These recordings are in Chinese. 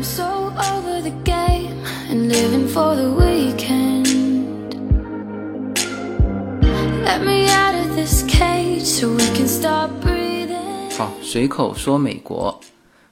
I'm so over the game and living for the weekend. Let me out of this cage so we can stop breathing. 好，随口说美国。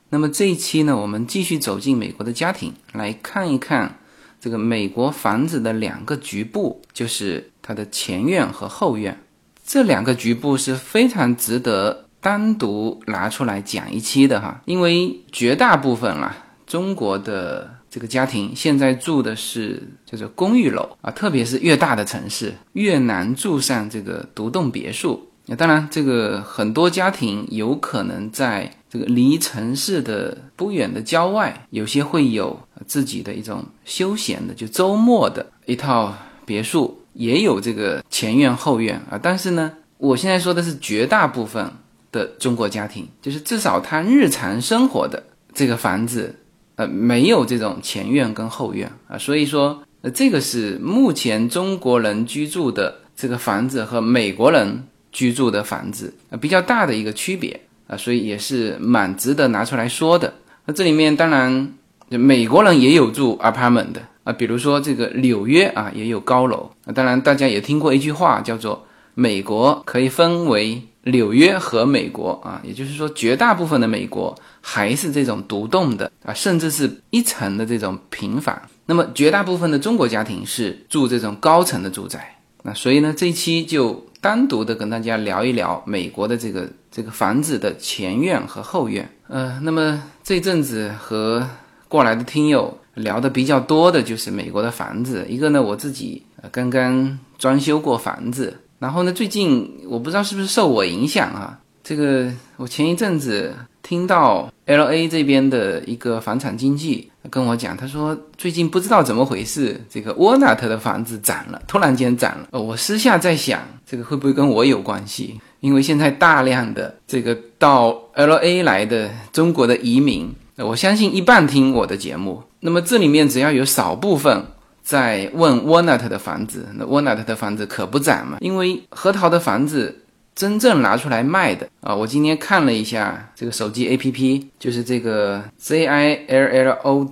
那么这一期呢，我们继续走进美国的家庭，来看一看这个美国房子的两个局部，就是它的前院和后院。这两个局部是非常值得单独拿出来讲一期的哈，因为绝大部分啦，中国的这个家庭现在住的是叫做公寓楼啊，特别是越大的城市，越难住上这个独栋别墅。那当然，这个很多家庭有可能在这个离城市的不远的郊外，有些会有自己的一种休闲的，就周末的一套别墅，也有这个前院后院啊。但是呢，我现在说的是绝大部分的中国家庭，就是至少他日常生活的这个房子，呃，没有这种前院跟后院啊。所以说，呃，这个是目前中国人居住的这个房子和美国人。居住的房子啊，比较大的一个区别啊，所以也是蛮值得拿出来说的。那这里面当然，美国人也有住 apartment 的啊，比如说这个纽约啊，也有高楼啊。当然，大家也听过一句话，叫做“美国可以分为纽约和美国”啊，也就是说，绝大部分的美国还是这种独栋的啊，甚至是一层的这种平房。那么，绝大部分的中国家庭是住这种高层的住宅。那所以呢，这一期就。单独的跟大家聊一聊美国的这个这个房子的前院和后院。呃，那么这阵子和过来的听友聊的比较多的就是美国的房子。一个呢，我自己刚刚装修过房子，然后呢，最近我不知道是不是受我影响啊，这个我前一阵子听到 L A 这边的一个房产经纪。跟我讲，他说最近不知道怎么回事，这个沃纳特的房子涨了，突然间涨了。我私下在想，这个会不会跟我有关系？因为现在大量的这个到 L A 来的中国的移民，我相信一半听我的节目。那么这里面只要有少部分在问沃纳特的房子，那沃纳特的房子可不涨嘛？因为核桃的房子。真正拿出来卖的啊！我今天看了一下这个手机 APP，就是这个 Zillow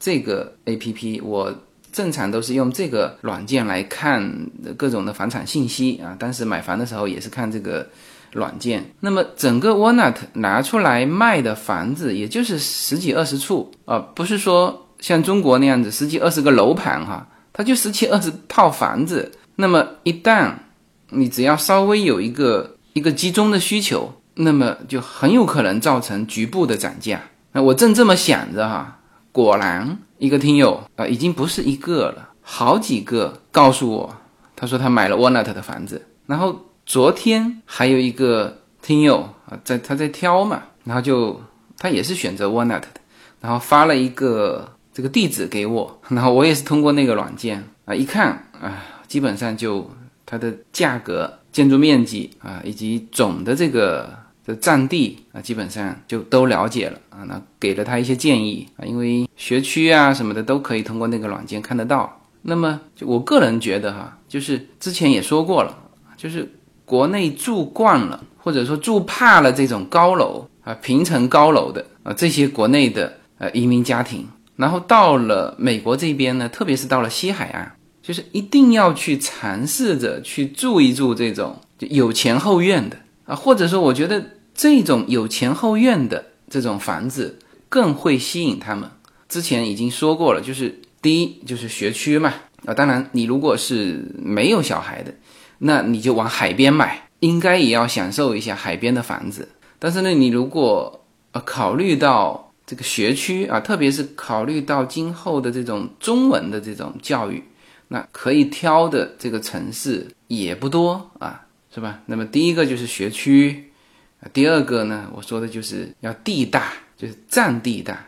这个 APP，我正常都是用这个软件来看各种的房产信息啊。当时买房的时候也是看这个软件。那么整个 Walnut 拿出来卖的房子，也就是十几二十处啊，不是说像中国那样子十几二十个楼盘哈，它就十几二十套房子。那么一旦你只要稍微有一个一个集中的需求，那么就很有可能造成局部的涨价。那我正这么想着哈，果然一个听友啊，已经不是一个了，好几个告诉我，他说他买了 Walnut 的房子。然后昨天还有一个听友啊，在他在挑嘛，然后就他也是选择 Walnut 的，然后发了一个这个地址给我，然后我也是通过那个软件啊，一看啊，基本上就。它的价格、建筑面积啊，以及总的这个的占地啊，基本上就都了解了啊。那给了他一些建议啊，因为学区啊什么的都可以通过那个软件看得到。那么就我个人觉得哈，就是之前也说过了，就是国内住惯了或者说住怕了这种高楼啊、平层高楼的啊这些国内的呃移民家庭，然后到了美国这边呢，特别是到了西海岸。就是一定要去尝试着去住一住这种有前后院的啊，或者说我觉得这种有前后院的这种房子更会吸引他们。之前已经说过了，就是第一就是学区嘛啊，当然你如果是没有小孩的，那你就往海边买，应该也要享受一下海边的房子。但是呢，你如果呃考虑到这个学区啊，特别是考虑到今后的这种中文的这种教育。那可以挑的这个城市也不多啊，是吧？那么第一个就是学区，第二个呢，我说的就是要地大，就是占地大，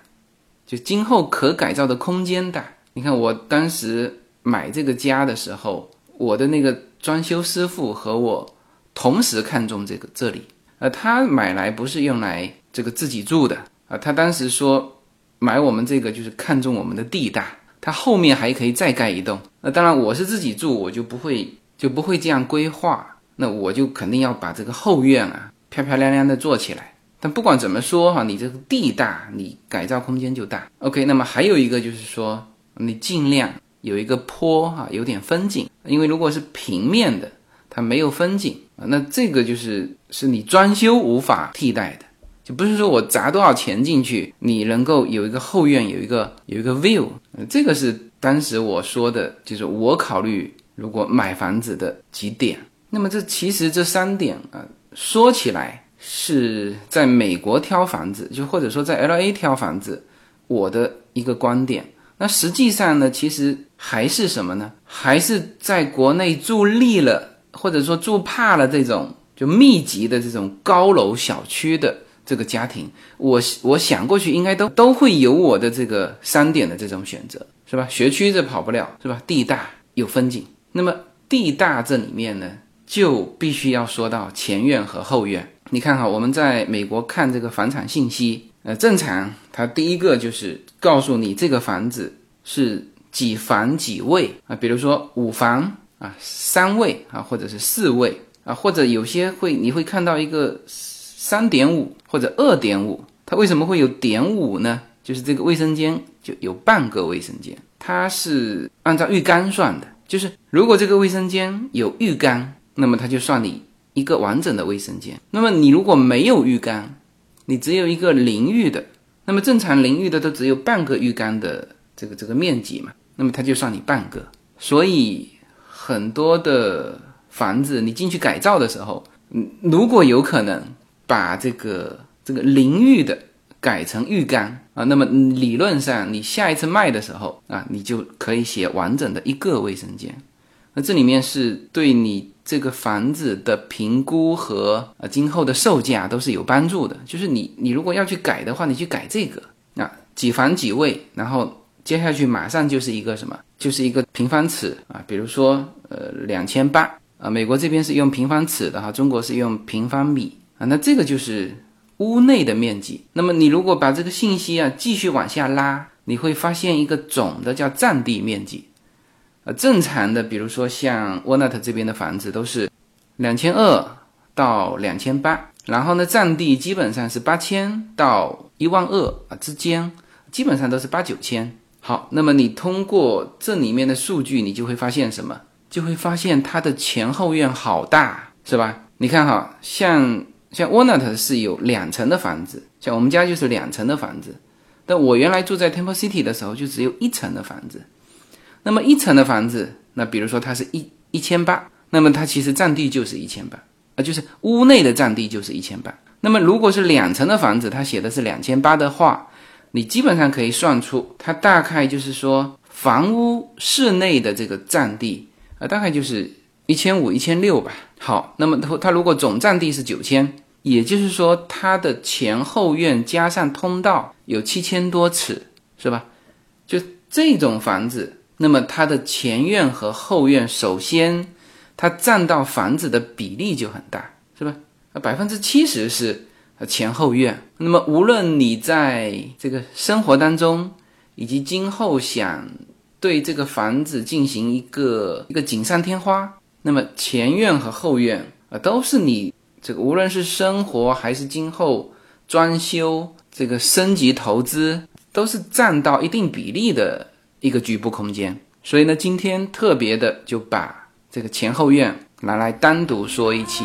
就今后可改造的空间大。你看我当时买这个家的时候，我的那个装修师傅和我同时看中这个这里，呃，他买来不是用来这个自己住的啊，他当时说买我们这个就是看中我们的地大。它后面还可以再盖一栋，那当然我是自己住，我就不会就不会这样规划，那我就肯定要把这个后院啊漂漂亮亮的做起来。但不管怎么说哈，你这个地大，你改造空间就大。OK，那么还有一个就是说，你尽量有一个坡哈，有点风景，因为如果是平面的，它没有风景啊，那这个就是是你装修无法替代的，就不是说我砸多少钱进去，你能够有一个后院，有一个有一个 view，这个是当时我说的，就是我考虑如果买房子的几点。那么这其实这三点啊，说起来是在美国挑房子，就或者说在 L A 挑房子，我的一个观点。那实际上呢，其实还是什么呢？还是在国内住腻了，或者说住怕了这种就密集的这种高楼小区的这个家庭，我我想过去应该都都会有我的这个三点的这种选择，是吧？学区这跑不了，是吧？地大有风景，那么地大这里面呢？就必须要说到前院和后院。你看哈，我们在美国看这个房产信息，呃，正常它第一个就是告诉你这个房子是几房几卫啊，比如说五房啊、三卫啊，或者是四卫啊，或者有些会你会看到一个三点五或者二点五，它为什么会有点五呢？就是这个卫生间就有半个卫生间，它是按照浴缸算的，就是如果这个卫生间有浴缸。那么它就算你一个完整的卫生间。那么你如果没有浴缸，你只有一个淋浴的，那么正常淋浴的都只有半个浴缸的这个这个面积嘛，那么它就算你半个。所以很多的房子你进去改造的时候，嗯，如果有可能把这个这个淋浴的改成浴缸啊，那么理论上你下一次卖的时候啊，你就可以写完整的一个卫生间。那这里面是对你。这个房子的评估和呃今后的售价都是有帮助的。就是你你如果要去改的话，你去改这个啊几房几卫，然后接下去马上就是一个什么，就是一个平方尺啊，比如说呃两千八啊，美国这边是用平方尺的哈，中国是用平方米啊，那这个就是屋内的面积。那么你如果把这个信息啊继续往下拉，你会发现一个总的叫占地面积。呃，正常的，比如说像沃纳特这边的房子都是两千二到两千八，然后呢，占地基本上是八千到一万二啊之间，基本上都是八九千。好，那么你通过这里面的数据，你就会发现什么？就会发现它的前后院好大，是吧？你看哈，像像 Walnut 是有两层的房子，像我们家就是两层的房子，但我原来住在 Temple City 的时候就只有一层的房子。那么一层的房子，那比如说它是一一千八，那么它其实占地就是一千八啊，就是屋内的占地就是一千八。那么如果是两层的房子，它写的是两千八的话，你基本上可以算出它大概就是说房屋室内的这个占地啊，大概就是一千五、一千六吧。好，那么它如果总占地是九千，也就是说它的前后院加上通道有七千多尺，是吧？就这种房子。那么它的前院和后院，首先它占到房子的比例就很大，是吧？啊，百分之七十是前后院。那么无论你在这个生活当中，以及今后想对这个房子进行一个一个锦上添花，那么前院和后院啊，都是你这个无论是生活还是今后装修这个升级投资，都是占到一定比例的。一个局部空间，所以呢，今天特别的就把这个前后院拿来单独说一期。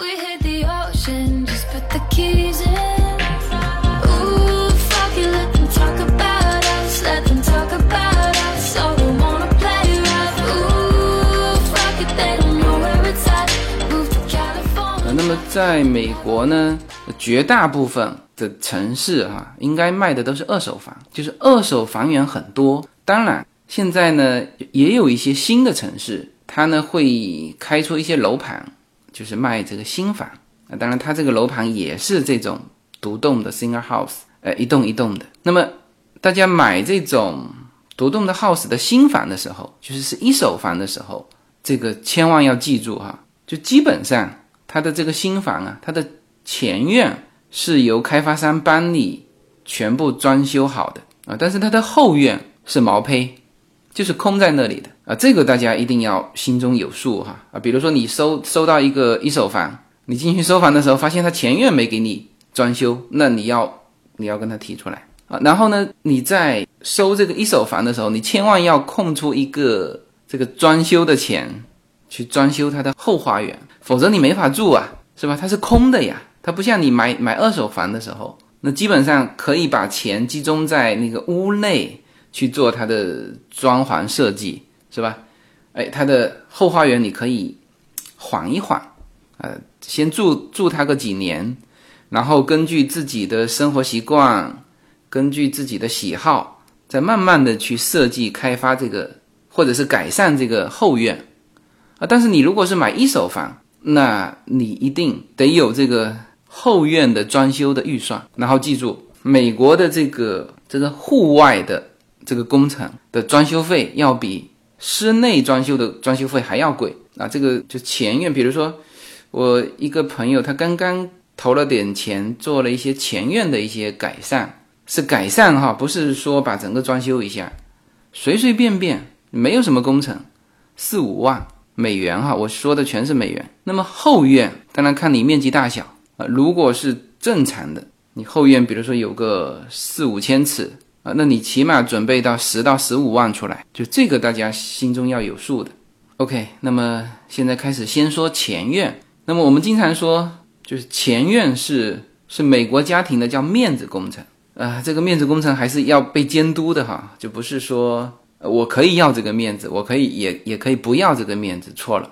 kitchen, just put the keys in. 那么在美国呢，绝大部分的城市哈、应该卖的都是二手房，就是二手房源很多。当然，现在呢也有一些新的城市，它呢会开出一些楼盘，就是卖这个新房。当然它这个楼盘也是这种独栋的 single house，呃，一栋一栋的。那么大家买这种独栋的 house 的新房的时候，就是是一手房的时候，这个千万要记住哈，就基本上。它的这个新房啊，它的前院是由开发商帮你全部装修好的啊，但是它的后院是毛坯，就是空在那里的啊，这个大家一定要心中有数哈啊。比如说你收收到一个一手房，你进去收房的时候发现他前院没给你装修，那你要你要跟他提出来啊。然后呢，你在收这个一手房的时候，你千万要空出一个这个装修的钱去装修它的后花园。否则你没法住啊，是吧？它是空的呀，它不像你买买二手房的时候，那基本上可以把钱集中在那个屋内去做它的装潢设计，是吧？哎，它的后花园你可以缓一缓，呃，先住住它个几年，然后根据自己的生活习惯，根据自己的喜好，再慢慢的去设计开发这个，或者是改善这个后院啊。但是你如果是买一手房，那你一定得有这个后院的装修的预算，然后记住，美国的这个这个户外的这个工程的装修费要比室内装修的装修费还要贵啊！这个就前院，比如说我一个朋友，他刚刚投了点钱，做了一些前院的一些改善，是改善哈，不是说把整个装修一下，随随便便没有什么工程，四五万。美元哈，我说的全是美元。那么后院当然看你面积大小啊，如果是正常的，你后院比如说有个四五千尺啊，那你起码准备到十到十五万出来，就这个大家心中要有数的。OK，那么现在开始先说前院。那么我们经常说，就是前院是是美国家庭的叫面子工程啊，这个面子工程还是要被监督的哈，就不是说。我可以要这个面子，我可以也也可以不要这个面子。错了，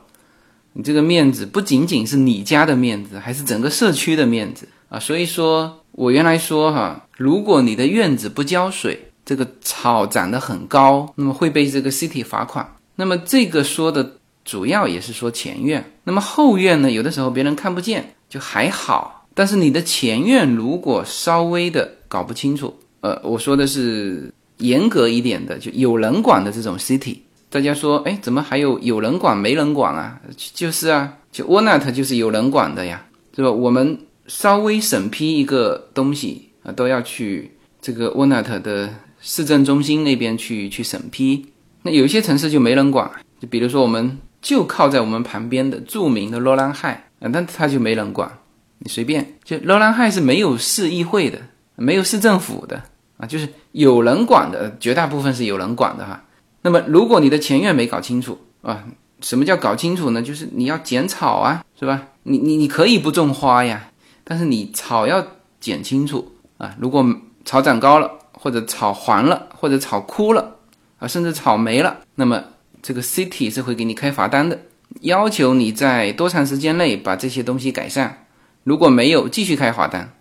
你这个面子不仅仅是你家的面子，还是整个社区的面子啊！所以说我原来说哈，如果你的院子不浇水，这个草长得很高，那么会被这个 city 罚款。那么这个说的主要也是说前院，那么后院呢，有的时候别人看不见就还好，但是你的前院如果稍微的搞不清楚，呃，我说的是。严格一点的，就有人管的这种 city，大家说，哎，怎么还有有人管没人管啊？就是啊，就 Walnut 就是有人管的呀，是吧？我们稍微审批一个东西啊，都要去这个 Walnut 的市政中心那边去去审批。那有一些城市就没人管，就比如说我们就靠在我们旁边的著名的罗兰海啊，那他就没人管，你随便。就罗兰海是没有市议会的，没有市政府的。啊，就是有人管的，绝大部分是有人管的哈。那么，如果你的前院没搞清楚啊，什么叫搞清楚呢？就是你要剪草啊，是吧？你你你可以不种花呀，但是你草要剪清楚啊。如果草长高了，或者草黄了，或者草枯了啊，甚至草没了，那么这个 city 是会给你开罚单的，要求你在多长时间内把这些东西改善。如果没有，继续开罚单。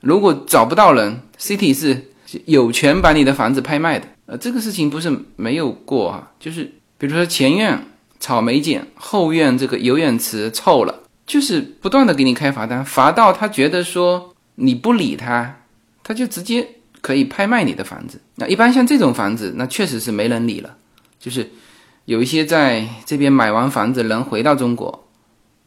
如果找不到人，city 是。有权把你的房子拍卖的，呃，这个事情不是没有过啊，就是比如说前院草没剪，后院这个游泳池臭了，就是不断的给你开罚单，罚到他觉得说你不理他，他就直接可以拍卖你的房子。那一般像这种房子，那确实是没人理了，就是有一些在这边买完房子人回到中国，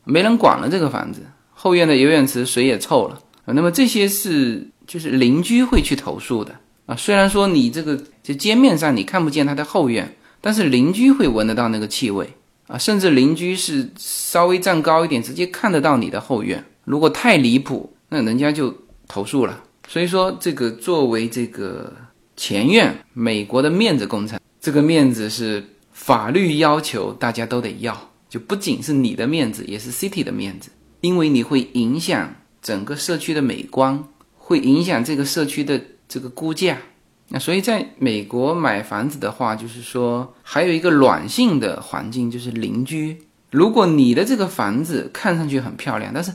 没人管了这个房子，后院的游泳池水也臭了，那么这些是。就是邻居会去投诉的啊，虽然说你这个就街面上你看不见他的后院，但是邻居会闻得到那个气味啊，甚至邻居是稍微站高一点，直接看得到你的后院。如果太离谱，那人家就投诉了。所以说，这个作为这个前院，美国的面子工程，这个面子是法律要求大家都得要，就不仅是你的面子，也是 city 的面子，因为你会影响整个社区的美观。会影响这个社区的这个估价，那所以在美国买房子的话，就是说还有一个软性的环境，就是邻居。如果你的这个房子看上去很漂亮，但是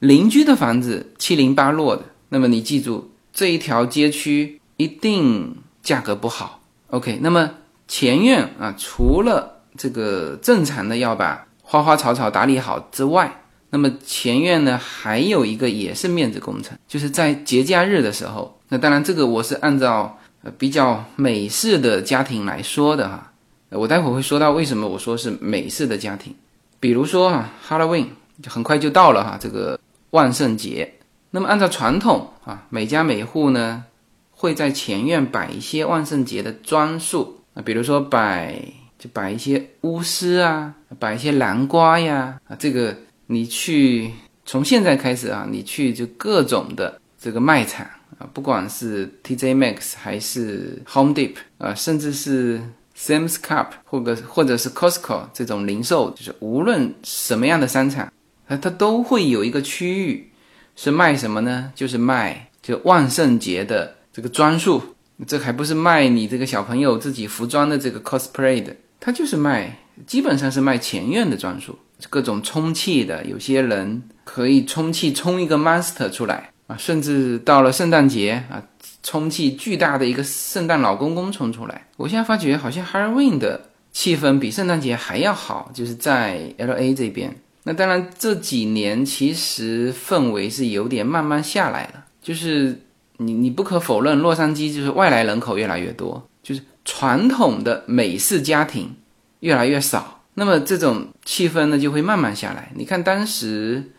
邻居的房子七零八落的，那么你记住这一条街区一定价格不好。OK，那么前院啊，除了这个正常的要把花花草草打理好之外，那么前院呢还有一个也是面子工程，就是在节假日的时候。那当然这个我是按照呃比较美式的家庭来说的哈。我待会儿会说到为什么我说是美式的家庭，比如说啊，Halloween 就很快就到了哈，这个万圣节。那么按照传统啊，每家每户呢会在前院摆一些万圣节的装束啊，比如说摆就摆一些巫师啊，摆一些南瓜呀啊，这个你去从现在开始啊，你去就各种的这个卖场啊，不管是 TJ Max 还是 Home Depot 啊，甚至是 Sam's Club 或者或者是 Costco 这种零售，就是无论什么样的商场，它它都会有一个区域是卖什么呢？就是卖就万圣节的这个装束，这还不是卖你这个小朋友自己服装的这个 cosplay 的，它就是卖，基本上是卖前院的装束，各种充气的，有些人可以充气充一个 monster 出来啊，甚至到了圣诞节啊。充气巨大的一个圣诞老公公冲出来，我现在发觉好像 Halloween 的气氛比圣诞节还要好，就是在 LA 这边。那当然这几年其实氛围是有点慢慢下来了，就是你你不可否认，洛杉矶就是外来人口越来越多，就是传统的美式家庭越来越少，那么这种气氛呢就会慢慢下来。你看当时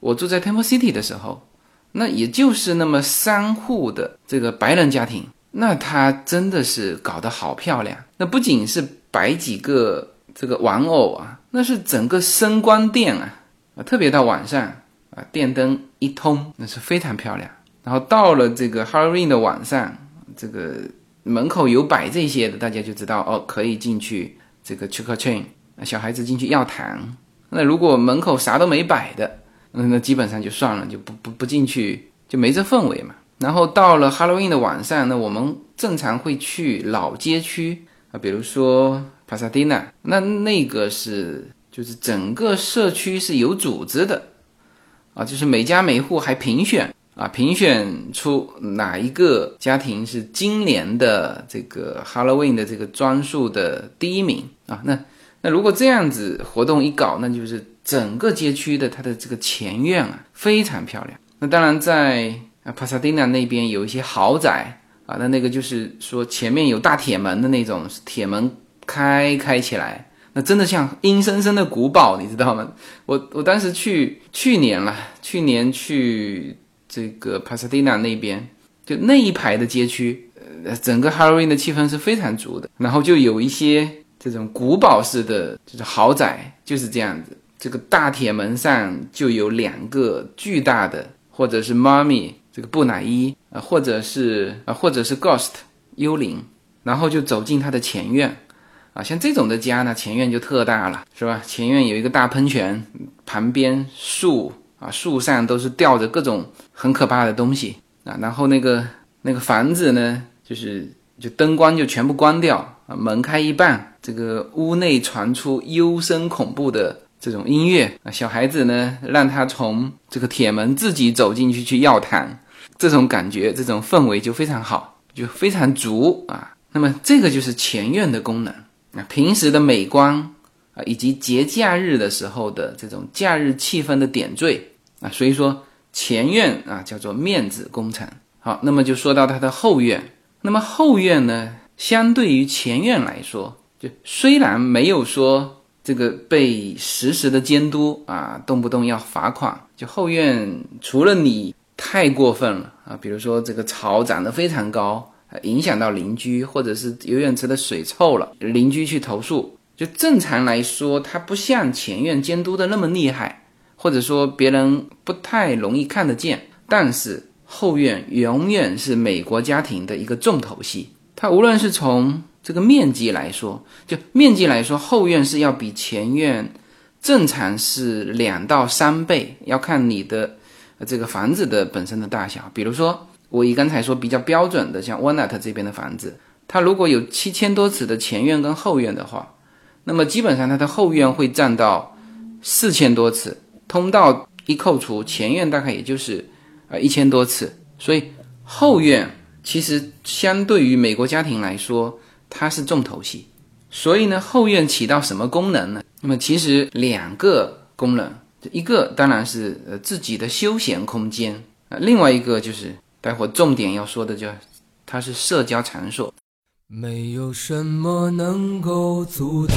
我住在 Temple City 的时候。那也就是那么三户的这个白人家庭，那他真的是搞得好漂亮。那不仅是摆几个这个玩偶啊，那是整个声光电啊啊，特别到晚上啊，电灯一通，那是非常漂亮。然后到了这个 Halloween 的晚上，这个门口有摆这些的，大家就知道哦，可以进去这个 trick or treat，小孩子进去要糖。那如果门口啥都没摆的，那那基本上就算了，就不不不进去，就没这氛围嘛。然后到了 Halloween 的晚上，那我们正常会去老街区啊，比如说 Pasadena，那那个是就是整个社区是有组织的啊，就是每家每户还评选啊，评选出哪一个家庭是今年的这个 Halloween 的这个装束的第一名啊。那那如果这样子活动一搞，那就是。整个街区的它的这个前院啊，非常漂亮。那当然在啊帕萨蒂纳那边有一些豪宅啊，那那个就是说前面有大铁门的那种，铁门开开起来，那真的像阴森森的古堡，你知道吗？我我当时去去年了，去年去这个帕萨蒂纳那边，就那一排的街区，呃，整个 Halloween 的气氛是非常足的。然后就有一些这种古堡式的，就是豪宅，就是这样子。这个大铁门上就有两个巨大的，或者是妈咪这个布乃伊啊，或者是啊，或者是 ghost 幽灵，然后就走进他的前院啊，像这种的家呢，前院就特大了，是吧？前院有一个大喷泉，旁边树啊，树上都是吊着各种很可怕的东西啊，然后那个那个房子呢，就是就灯光就全部关掉啊，门开一半，这个屋内传出幽深恐怖的。这种音乐啊，小孩子呢，让他从这个铁门自己走进去去要糖，这种感觉，这种氛围就非常好，就非常足啊。那么这个就是前院的功能啊，平时的美观啊，以及节假日的时候的这种假日气氛的点缀啊，所以说前院啊叫做面子工程。好，那么就说到它的后院，那么后院呢，相对于前院来说，就虽然没有说。这个被实时的监督啊，动不动要罚款。就后院，除了你太过分了啊，比如说这个草长得非常高，影响到邻居，或者是游泳池的水臭了，邻居去投诉。就正常来说，它不像前院监督的那么厉害，或者说别人不太容易看得见。但是后院永远是美国家庭的一个重头戏，它无论是从这个面积来说，就面积来说，后院是要比前院正常是两到三倍，要看你的这个房子的本身的大小。比如说，我以刚才说比较标准的，像 Walnut 这边的房子，它如果有七千多尺的前院跟后院的话，那么基本上它的后院会占到四千多尺，通道一扣除前院大概也就是呃一千多次，所以后院其实相对于美国家庭来说，它是重头戏。所以呢，后院起到什么功能呢？那么其实两个功能，一个当然是呃自己的休闲空间啊，另外一个就是待会重点要说的叫它是社交场所。没有什么能够阻挡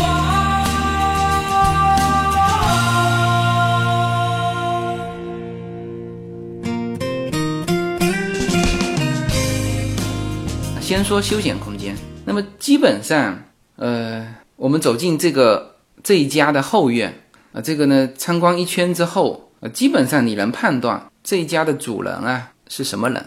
先说休闲空间，那么基本上，呃，我们走进这个这一家的后院啊，这个呢参观一圈之后，呃，基本上你能判断这一家的主人啊是什么人。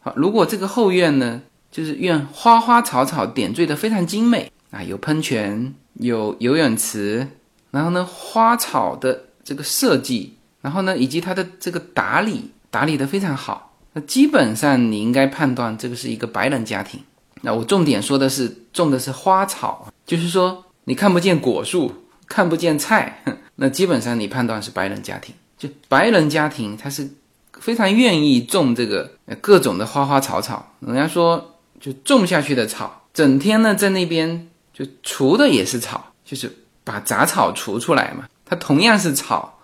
好，如果这个后院呢，就是院花花草草点缀的非常精美啊，有喷泉，有游泳池，然后呢花草的这个设计，然后呢以及它的这个打理打理的非常好。那基本上你应该判断这个是一个白人家庭。那我重点说的是种的是花草，就是说你看不见果树，看不见菜，那基本上你判断是白人家庭。就白人家庭，他是非常愿意种这个各种的花花草草。人家说，就种下去的草，整天呢在那边就除的也是草，就是把杂草除出来嘛。它同样是草。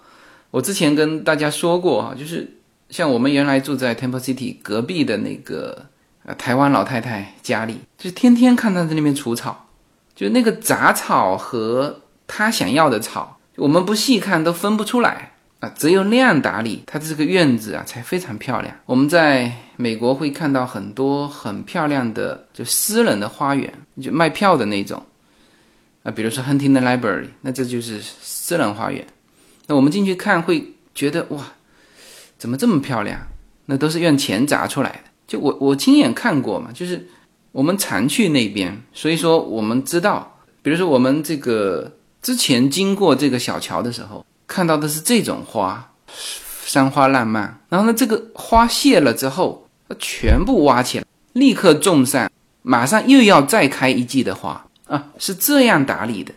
我之前跟大家说过哈，就是。像我们原来住在 Temple City 隔壁的那个呃台湾老太太家里，就天天看她在那边除草，就那个杂草和她想要的草，我们不细看都分不出来啊。只有那样打理，它的这个院子啊才非常漂亮。我们在美国会看到很多很漂亮的就私人的花园，就卖票的那种啊，比如说 Huntington Library，那这就是私人花园。那我们进去看会觉得哇。怎么这么漂亮？那都是用钱砸出来的。就我我亲眼看过嘛，就是我们常去那边，所以说我们知道，比如说我们这个之前经过这个小桥的时候，看到的是这种花，山花烂漫。然后呢，这个花谢了之后，全部挖起来，立刻种上，马上又要再开一季的花啊，是这样打理的。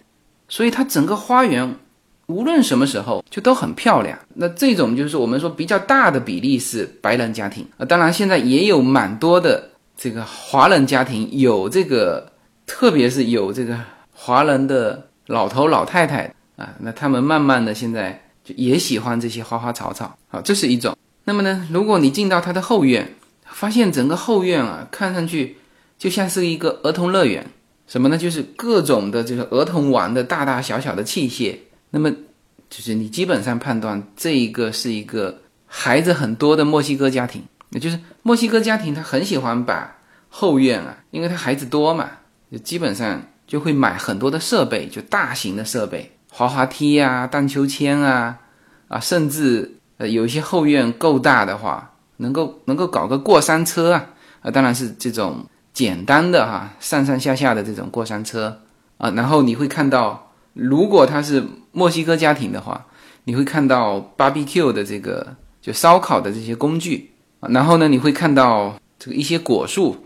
所以它整个花园。无论什么时候就都很漂亮。那这种就是我们说比较大的比例是白人家庭啊，当然现在也有蛮多的这个华人家庭有这个，特别是有这个华人的老头老太太啊，那他们慢慢的现在就也喜欢这些花花草草。好，这是一种。那么呢，如果你进到他的后院，发现整个后院啊，看上去就像是一个儿童乐园，什么呢？就是各种的这个儿童玩的大大小小的器械。那么，就是你基本上判断这一个是一个孩子很多的墨西哥家庭，也就是墨西哥家庭，他很喜欢把后院啊，因为他孩子多嘛，就基本上就会买很多的设备，就大型的设备，滑滑梯啊、荡秋千啊，啊，甚至呃有一些后院够大的话，能够能够搞个过山车啊，啊，当然是这种简单的哈，上上下下的这种过山车啊，然后你会看到。如果他是墨西哥家庭的话，你会看到 barbecue 的这个就烧烤的这些工具，然后呢，你会看到这个一些果树。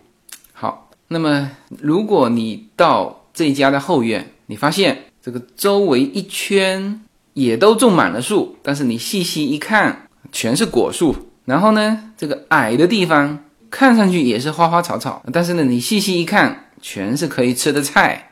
好，那么如果你到这家的后院，你发现这个周围一圈也都种满了树，但是你细细一看，全是果树。然后呢，这个矮的地方看上去也是花花草草，但是呢，你细细一看，全是可以吃的菜，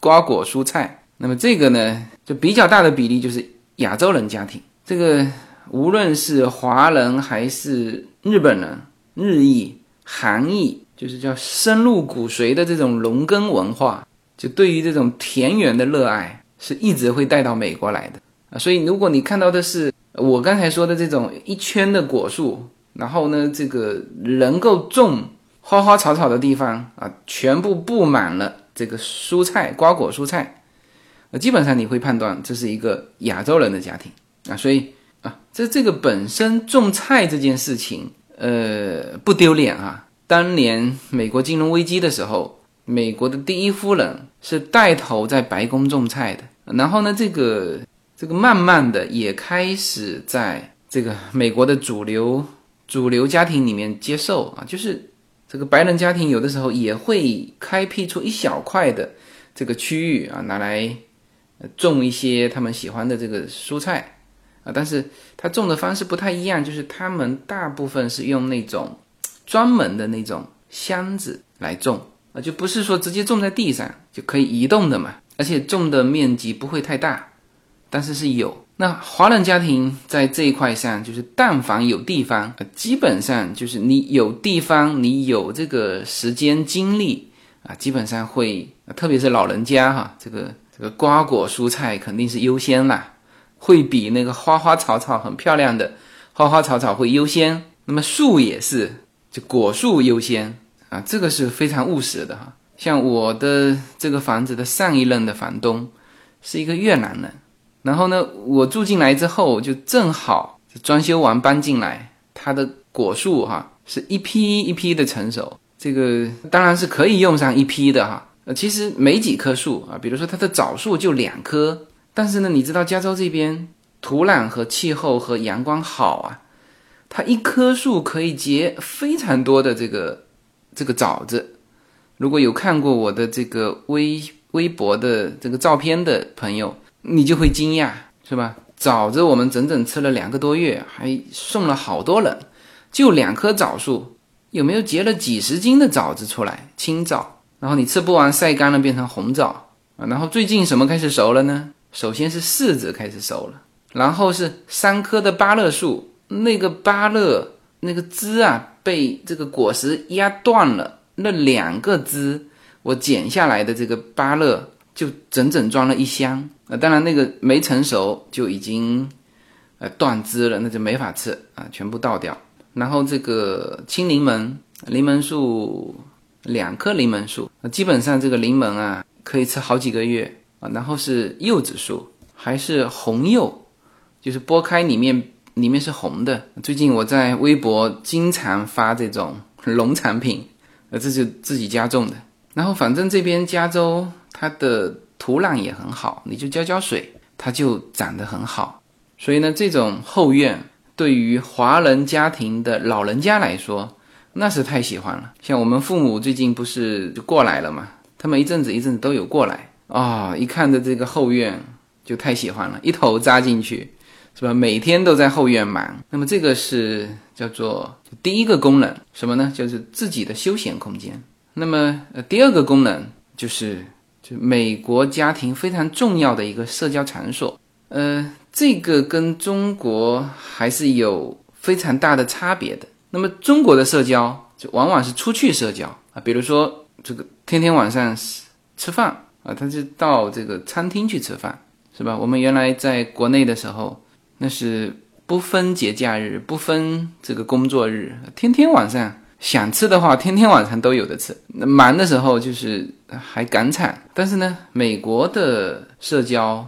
瓜果蔬菜。那么这个呢，就比较大的比例就是亚洲人家庭。这个无论是华人还是日本人、日裔，韩裔，就是叫深入骨髓的这种农耕文化，就对于这种田园的热爱，是一直会带到美国来的啊。所以，如果你看到的是我刚才说的这种一圈的果树，然后呢，这个能够种花花草草的地方啊，全部布满了这个蔬菜、瓜果蔬菜，基本上你会判断这是一个亚洲人的家庭啊。所以啊，这这个本身种菜这件事情，呃，不丢脸啊。当年美国金融危机的时候，美国的第一夫人是带头在白宫种菜的，然后呢，这个这个慢慢的也开始在这个美国的主流。主流家庭里面接受啊，就是这个白人家庭有的时候也会开辟出一小块的这个区域啊，拿来种一些他们喜欢的这个蔬菜啊，但是他种的方式不太一样，就是他们大部分是用那种专门的那种箱子来种啊，就不是说直接种在地上就可以移动的嘛，而且种的面积不会太大，但是是有。那华人家庭在这一块上，就是但凡有地方，基本上就是你有地方，你有这个时间精力啊，基本上会，特别是老人家哈，这个这个瓜果蔬菜肯定是优先啦，会比那个花花草草很漂亮的花花草草会优先。那么树也是，就果树优先啊，这个是非常务实的哈。像我的这个房子的上一任的房东是一个越南人。然后呢，我住进来之后，就正好装修完搬进来，它的果树哈是一批一批的成熟，这个当然是可以用上一批的哈。呃，其实没几棵树啊，比如说它的枣树就两棵，但是呢，你知道加州这边土壤和气候和阳光好啊，它一棵树可以结非常多的这个这个枣子。如果有看过我的这个微微博的这个照片的朋友。你就会惊讶，是吧？枣子我们整整吃了两个多月，还送了好多人。就两棵枣树，有没有结了几十斤的枣子出来？青枣，然后你吃不完，晒干了变成红枣啊。然后最近什么开始熟了呢？首先是柿子开始熟了，然后是三棵的芭乐树，那个芭乐那个枝啊被这个果实压断了，那两个枝我剪下来的这个芭乐就整整装了一箱。啊当然，那个没成熟就已经呃断枝了，那就没法吃啊，全部倒掉。然后这个青柠檬，柠檬树两棵柠檬树，基本上这个柠檬啊可以吃好几个月啊。然后是柚子树，还是红柚，就是剥开里面里面是红的。最近我在微博经常发这种农产品，呃，这就自己家种的。然后反正这边加州它的。土壤也很好，你就浇浇水，它就长得很好。所以呢，这种后院对于华人家庭的老人家来说，那是太喜欢了。像我们父母最近不是就过来了嘛，他们一阵子一阵子都有过来啊，一看着这个后院就太喜欢了，一头扎进去，是吧？每天都在后院忙。那么这个是叫做第一个功能，什么呢？就是自己的休闲空间。那么呃，第二个功能就是。就美国家庭非常重要的一个社交场所，呃，这个跟中国还是有非常大的差别的。那么中国的社交就往往是出去社交啊，比如说这个天天晚上吃饭啊，他就到这个餐厅去吃饭，是吧？我们原来在国内的时候，那是不分节假日，不分这个工作日，天天晚上。想吃的话，天天晚上都有的吃。那忙的时候就是还赶场，但是呢，美国的社交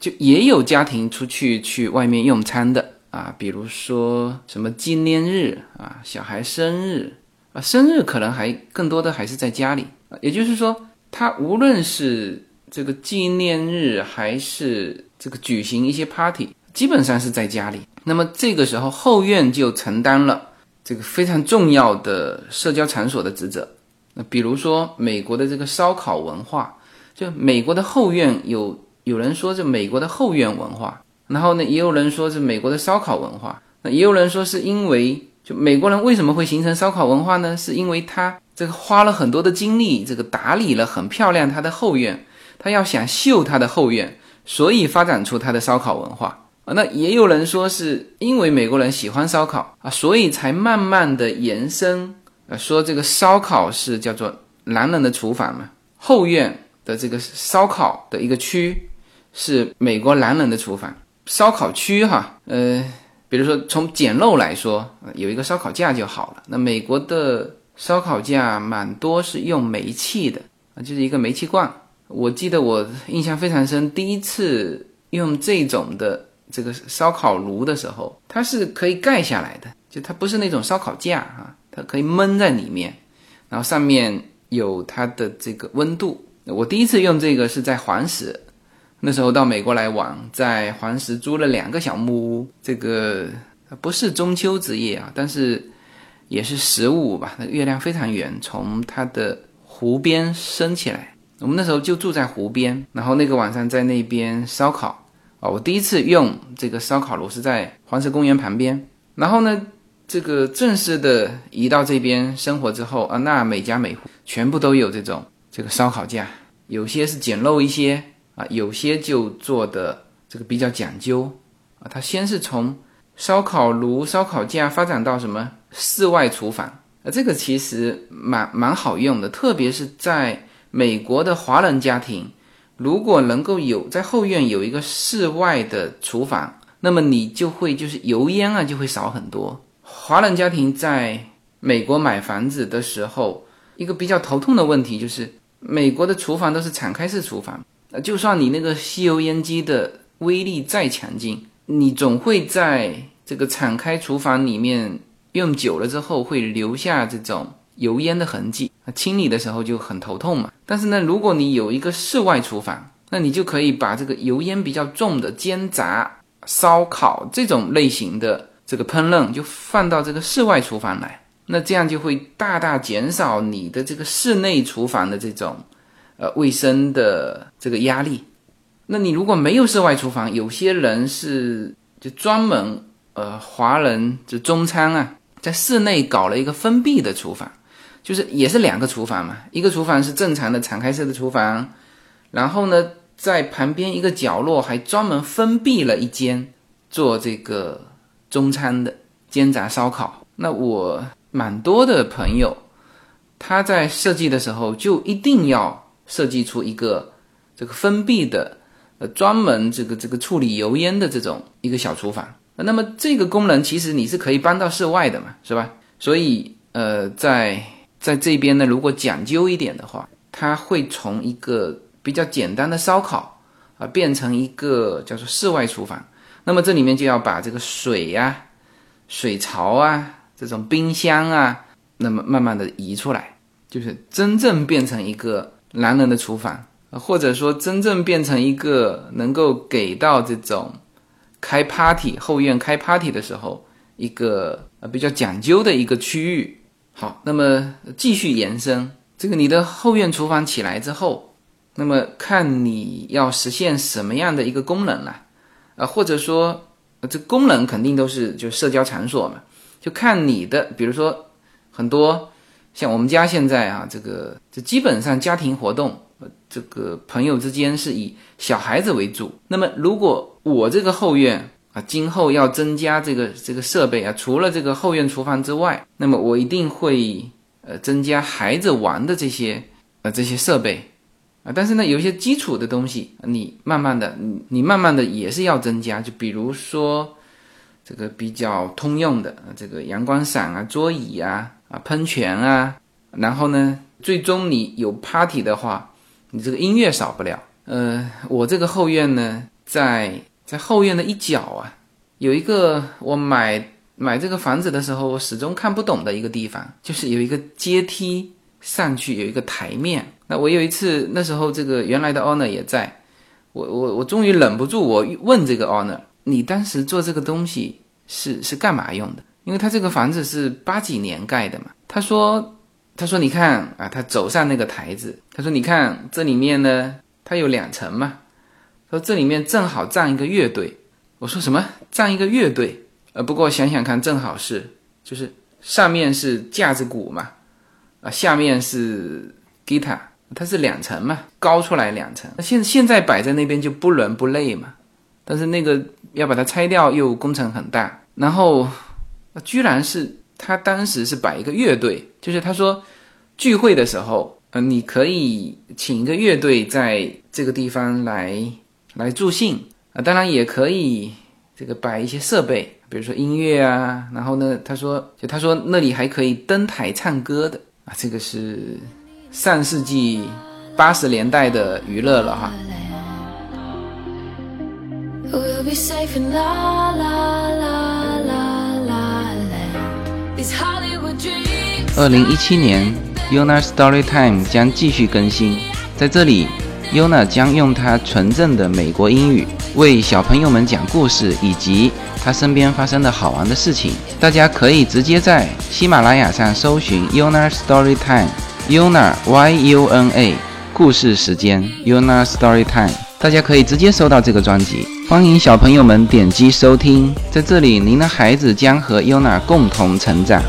就也有家庭出去去外面用餐的啊，比如说什么纪念日啊、小孩生日啊，生日可能还更多的还是在家里。也就是说，他无论是这个纪念日还是这个举行一些 party，基本上是在家里。那么这个时候后院就承担了。这个非常重要的社交场所的职责，那比如说美国的这个烧烤文化，就美国的后院有有人说这美国的后院文化，然后呢也有人说是美国的烧烤文化，那也有人说是因为就美国人为什么会形成烧烤文化呢？是因为他这个花了很多的精力，这个打理了很漂亮他的后院，他要想秀他的后院，所以发展出他的烧烤文化。啊，那也有人说是因为美国人喜欢烧烤啊，所以才慢慢的延伸啊，说这个烧烤是叫做男人的厨房嘛，后院的这个烧烤的一个区是美国男人的厨房。烧烤区哈，呃，比如说从简陋来说，有一个烧烤架就好了。那美国的烧烤架蛮多是用煤气的啊，就是一个煤气罐。我记得我印象非常深，第一次用这种的这个烧烤炉的时候，它是可以盖下来的，就它不是那种烧烤架啊，它可以闷在里面，然后上面有它的这个温度。我第一次用这个是在黄石。那时候到美国来玩，在黄石租了两个小木屋。这个不是中秋之夜啊，但是也是十五吧。那月亮非常圆，从它的湖边升起来。我们那时候就住在湖边，然后那个晚上在那边烧烤啊。我第一次用这个烧烤炉是在黄石公园旁边。然后呢，这个正式的移到这边生活之后啊，那每家每户全部都有这种这个烧烤架，有些是简陋一些。啊，有些就做的这个比较讲究啊，它先是从烧烤炉、烧烤架发展到什么室外厨房啊，这个其实蛮蛮好用的，特别是在美国的华人家庭，如果能够有在后院有一个室外的厨房，那么你就会就是油烟啊就会少很多。华人家庭在美国买房子的时候，一个比较头痛的问题就是美国的厨房都是敞开式厨房。就算你那个吸油烟机的威力再强劲，你总会在这个敞开厨房里面用久了之后会留下这种油烟的痕迹，清理的时候就很头痛嘛。但是呢，如果你有一个室外厨房，那你就可以把这个油烟比较重的煎炸、烧烤这种类型的这个烹饪就放到这个室外厨房来，那这样就会大大减少你的这个室内厨房的这种。呃，卫生的这个压力，那你如果没有室外厨房，有些人是就专门呃，华人就中餐啊，在室内搞了一个封闭的厨房，就是也是两个厨房嘛，一个厨房是正常的敞开式的厨房，然后呢，在旁边一个角落还专门封闭了一间做这个中餐的煎炸烧烤。那我蛮多的朋友，他在设计的时候就一定要。设计出一个这个封闭的，呃，专门这个这个处理油烟的这种一个小厨房。那么这个功能其实你是可以搬到室外的嘛，是吧？所以呃，在在这边呢，如果讲究一点的话，它会从一个比较简单的烧烤啊，变成一个叫做室外厨房。那么这里面就要把这个水呀、水槽啊、这种冰箱啊，那么慢慢的移出来，就是真正变成一个。男人的厨房，或者说真正变成一个能够给到这种开 party 后院开 party 的时候一个呃比较讲究的一个区域。好，那么继续延伸，这个你的后院厨房起来之后，那么看你要实现什么样的一个功能了，啊，或者说这功能肯定都是就社交场所嘛，就看你的，比如说很多。像我们家现在啊，这个这基本上家庭活动，这个朋友之间是以小孩子为主。那么，如果我这个后院啊，今后要增加这个这个设备啊，除了这个后院厨房之外，那么我一定会呃增加孩子玩的这些呃这些设备啊。但是呢，有一些基础的东西，你慢慢的，你你慢慢的也是要增加。就比如说这个比较通用的这个阳光伞啊、桌椅啊。喷泉啊，然后呢，最终你有 party 的话，你这个音乐少不了。呃，我这个后院呢，在在后院的一角啊，有一个我买买这个房子的时候，我始终看不懂的一个地方，就是有一个阶梯上去，有一个台面。那我有一次那时候，这个原来的 owner 也在，我我我终于忍不住，我问这个 owner，你当时做这个东西是是干嘛用的？因为他这个房子是八几年盖的嘛，他说，他说你看啊，他走上那个台子，他说你看这里面呢，它有两层嘛，说这里面正好站一个乐队，我说什么？站一个乐队？呃，不过想想看，正好是，就是上面是架子鼓嘛，啊，下面是吉他，它是两层嘛，高出来两层，那现现在摆在那边就不伦不类嘛，但是那个要把它拆掉又工程很大，然后。居然是他当时是摆一个乐队，就是他说聚会的时候，呃，你可以请一个乐队在这个地方来来助兴啊，当然也可以这个摆一些设备，比如说音乐啊，然后呢，他说就他说那里还可以登台唱歌的啊，这个是上世纪八十年代的娱乐了哈。We'll be safe in la la la 二零一七年，Yona Storytime 将继续更新。在这里，Yona 将用她纯正的美国英语为小朋友们讲故事，以及她身边发生的好玩的事情。大家可以直接在喜马拉雅上搜寻 Yona Storytime，Yona Y U N A 故事时间 Yona Storytime，大家可以直接搜到这个专辑。欢迎小朋友们点击收听，在这里，您的孩子将和 Yona 共同成长。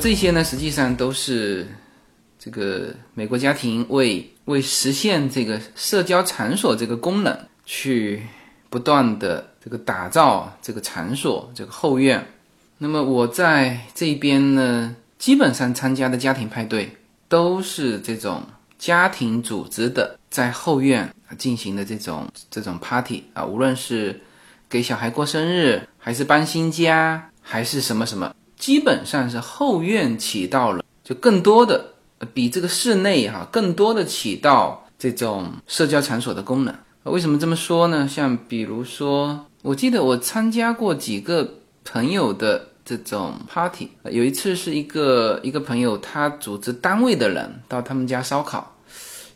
这些呢，实际上都是这个美国家庭为为实现这个社交场所这个功能，去不断的这个打造这个场所这个后院。那么我在这边呢，基本上参加的家庭派对都是这种家庭组织的，在后院进行的这种这种 party 啊，无论是给小孩过生日，还是搬新家，还是什么什么。基本上是后院起到了，就更多的比这个室内哈、更多的起到这种社交场所的功能。为什么这么说呢？像比如说，我记得我参加过几个朋友的这种 party，有一次是一个一个朋友他组织单位的人到他们家烧烤，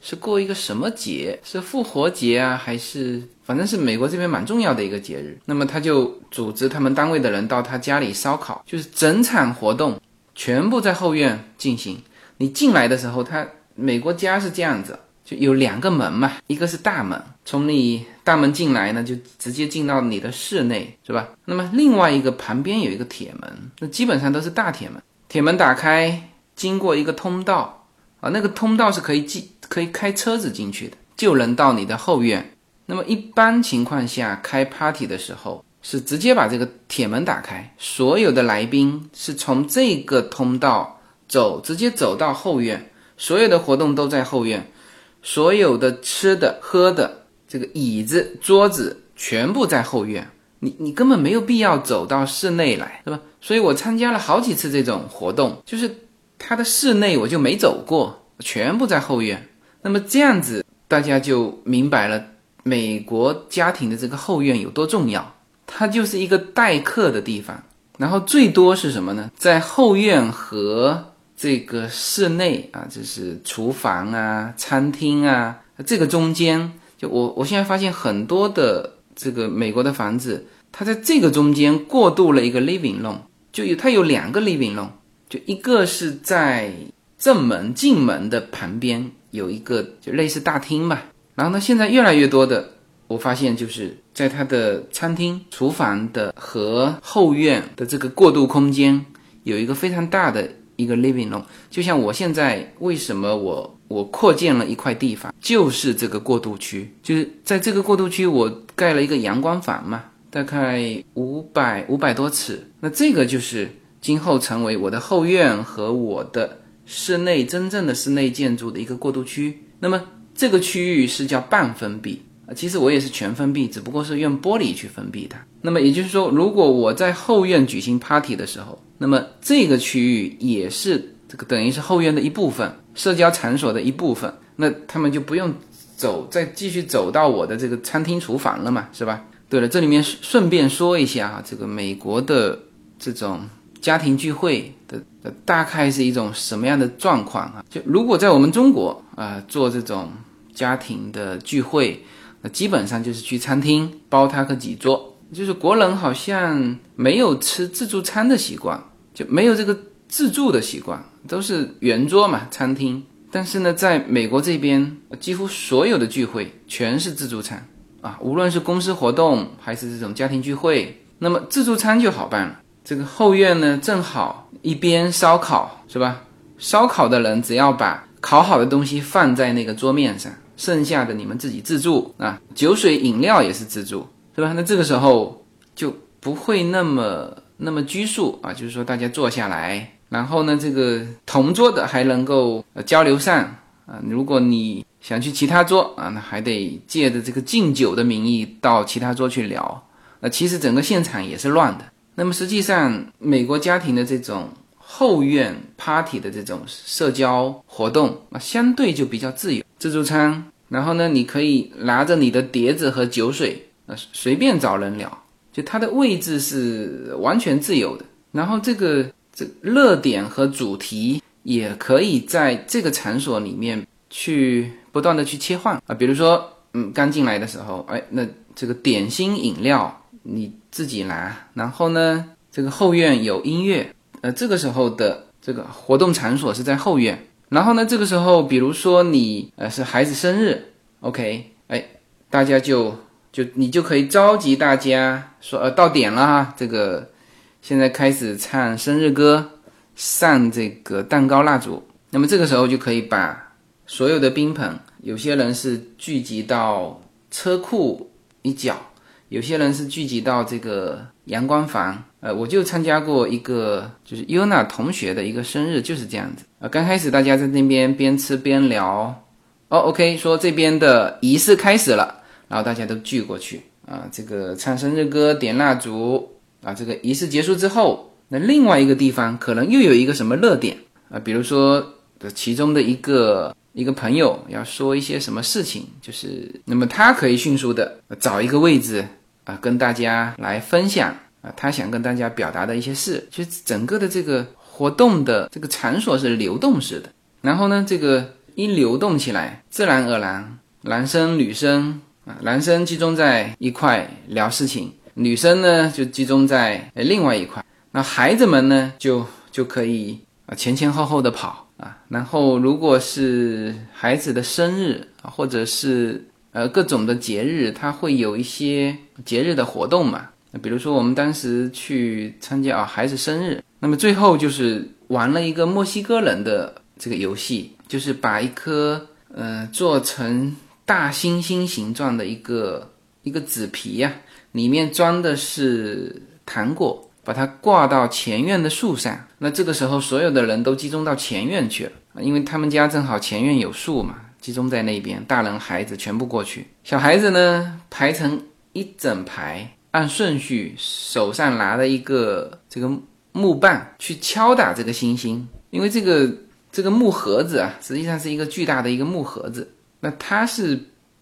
是过一个什么节？是复活节啊，还是反正是美国这边蛮重要的一个节日？那么他就组织他们单位的人到他家里烧烤，就是整场活动全部在后院进行。你进来的时候，他美国家是这样子，就有两个门嘛，一个是大门，从你大门进来呢，就直接进到你的室内，是吧？那么另外一个旁边有一个铁门，那基本上都是大铁门，铁门打开，经过一个通道啊，那个通道是可以进，可以开车子进去的，就能到你的后院。那么一般情况下开 party 的时候，是直接把这个铁门打开，所有的来宾是从这个通道走，直接走到后院，所有的活动都在后院，所有的吃的喝的，这个椅子桌子全部在后院，你你根本没有必要走到室内来，是吧？所以我参加了好几次这种活动，就是它的室内我就没走过，全部在后院。那么这样子大家就明白了。美国家庭的这个后院有多重要？它就是一个待客的地方，然后最多是什么呢？在后院和这个室内啊，就是厨房啊、餐厅啊，这个中间，就我我现在发现很多的这个美国的房子，它在这个中间过渡了一个 living room，就有它有两个 living room，就一个是在正门进门的旁边有一个就类似大厅吧。然后呢，现在越来越多的，我发现就是在它的餐厅、厨房的和后院的这个过渡空间，有一个非常大的一个 living room。就像我现在为什么我我扩建了一块地方，就是这个过渡区，就是在这个过渡区，我盖了一个阳光房嘛，大概五百五百多尺。那这个就是今后成为我的后院和我的室内真正的室内建筑的一个过渡区。那么。这个区域是叫半封闭啊，其实我也是全封闭，只不过是用玻璃去封闭它。那么也就是说，如果我在后院举行 party 的时候，那么这个区域也是这个等于是后院的一部分，社交场所的一部分。那他们就不用走，再继续走到我的这个餐厅、厨房了嘛，是吧？对了，这里面顺便说一下啊，这个美国的这种家庭聚会的大概是一种什么样的状况啊？就如果在我们中国啊、做这种。家庭的聚会，那基本上就是去餐厅包他个几桌。就是国人好像没有吃自助餐的习惯，就没有这个自助的习惯，都是圆桌嘛，餐厅。但是呢，在美国这边，几乎所有的聚会全是自助餐啊，无论是公司活动还是这种家庭聚会，那么自助餐就好办了。这个后院呢，正好一边烧烤是吧？烧烤的人只要把烤好的东西放在那个桌面上，剩下的你们自己自助啊，酒水饮料也是自助，是吧？那这个时候就不会那么那么拘束啊，就是说大家坐下来，然后呢，这个同桌的还能够交流上啊。如果你想去其他桌啊，那还得借着这个敬酒的名义到其他桌去聊。那其实整个现场也是乱的。那么实际上，美国家庭的这种后院 party 的这种社交活动啊，相对就比较自由。自助餐，然后呢，你可以拿着你的碟子和酒水啊，随便找人聊，就它的位置是完全自由的。然后这个这热点和主题也可以在这个场所里面去。不断的去切换啊，比如说，嗯，刚进来的时候，哎，那这个点心饮料你自己拿，然后呢，这个后院有音乐，呃，这个时候的这个活动场所是在后院，然后呢，这个时候，比如说你呃是孩子生日，OK，哎，大家就就你就可以召集大家说，呃，到点了哈，这个现在开始唱生日歌，上这个蛋糕蜡烛，那么这个时候就可以把。所有的宾朋，有些人是聚集到车库一角，有些人是聚集到这个阳光房。呃，我就参加过一个，就是 Yuna 同学的一个生日，就是这样子。呃，刚开始大家在那边边吃边聊，哦，OK，说这边的仪式开始了，然后大家都聚过去啊，这个唱生日歌、点蜡烛啊，这个仪式结束之后，那另外一个地方可能又有一个什么热点啊，比如说其中的一个。一个朋友要说一些什么事情，就是那么他可以迅速的找一个位置啊，跟大家来分享啊，他想跟大家表达的一些事。其实整个的这个活动的这个场所是流动式的，然后呢，这个一流动起来，自然而然，男生女生啊，男生集中在一块聊事情，女生呢就集中在另外一块，那孩子们呢就就可以啊前前后后的跑。啊，然后如果是孩子的生日，或者是呃各种的节日，他会有一些节日的活动嘛。比如说我们当时去参加啊孩子生日，那么最后就是玩了一个墨西哥人的这个游戏，就是把一颗呃做成大猩猩形状的一个一个纸皮呀，里面装的是糖果。把它挂到前院的树上，那这个时候所有的人都集中到前院去了，因为他们家正好前院有树嘛，集中在那边，大人孩子全部过去，小孩子呢排成一整排，按顺序，手上拿了一个这个木棒去敲打这个星星，因为这个这个木盒子啊，实际上是一个巨大的一个木盒子，那它是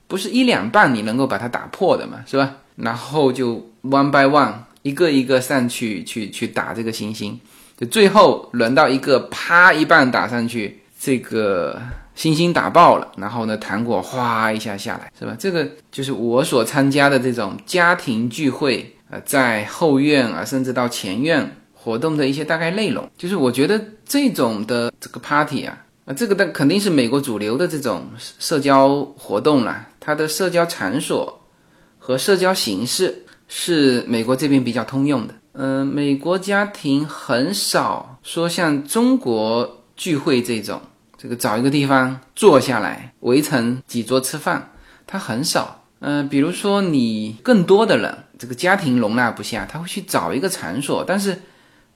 不是一两棒你能够把它打破的嘛，是吧？然后就 one by one。一个一个上去，去去打这个星星，就最后轮到一个啪一棒打上去，这个星星打爆了，然后呢，糖果哗一下下来，是吧？这个就是我所参加的这种家庭聚会，呃，在后院啊，甚至到前院活动的一些大概内容。就是我觉得这种的这个 party 啊，啊，这个的肯定是美国主流的这种社交活动了，它的社交场所和社交形式。是美国这边比较通用的，嗯，美国家庭很少说像中国聚会这种，这个找一个地方坐下来围成几桌吃饭，它很少。嗯，比如说你更多的人，这个家庭容纳不下，他会去找一个场所，但是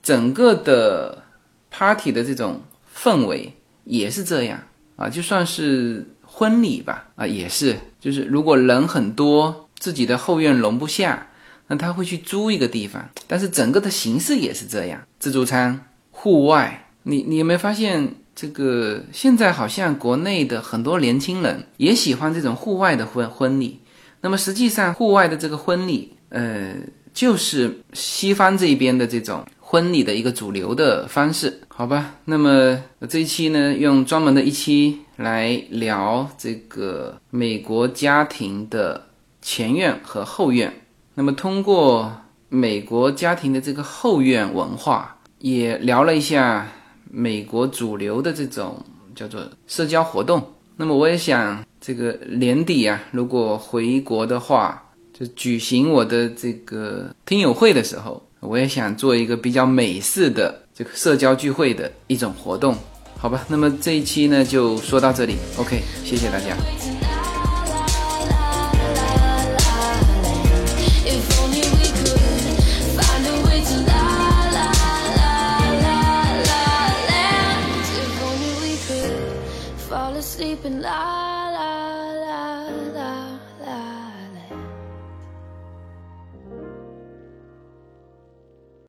整个的 party 的这种氛围也是这样啊，就算是婚礼吧，啊，也是，就是如果人很多，自己的后院容不下。那他会去租一个地方，但是整个的形式也是这样，自助餐、户外。你你有没有发现，这个现在好像国内的很多年轻人也喜欢这种户外的婚婚礼？那么实际上，户外的这个婚礼，呃，就是西方这边的这种婚礼的一个主流的方式，好吧？那么这一期呢，用专门的一期来聊这个美国家庭的前院和后院。那么，通过美国家庭的这个后院文化，也聊了一下美国主流的这种叫做社交活动。那么，我也想这个年底啊，如果回国的话，就举行我的这个听友会的时候，我也想做一个比较美式的这个社交聚会的一种活动。好吧，那么这一期呢就说到这里，OK，谢谢大家。been loud.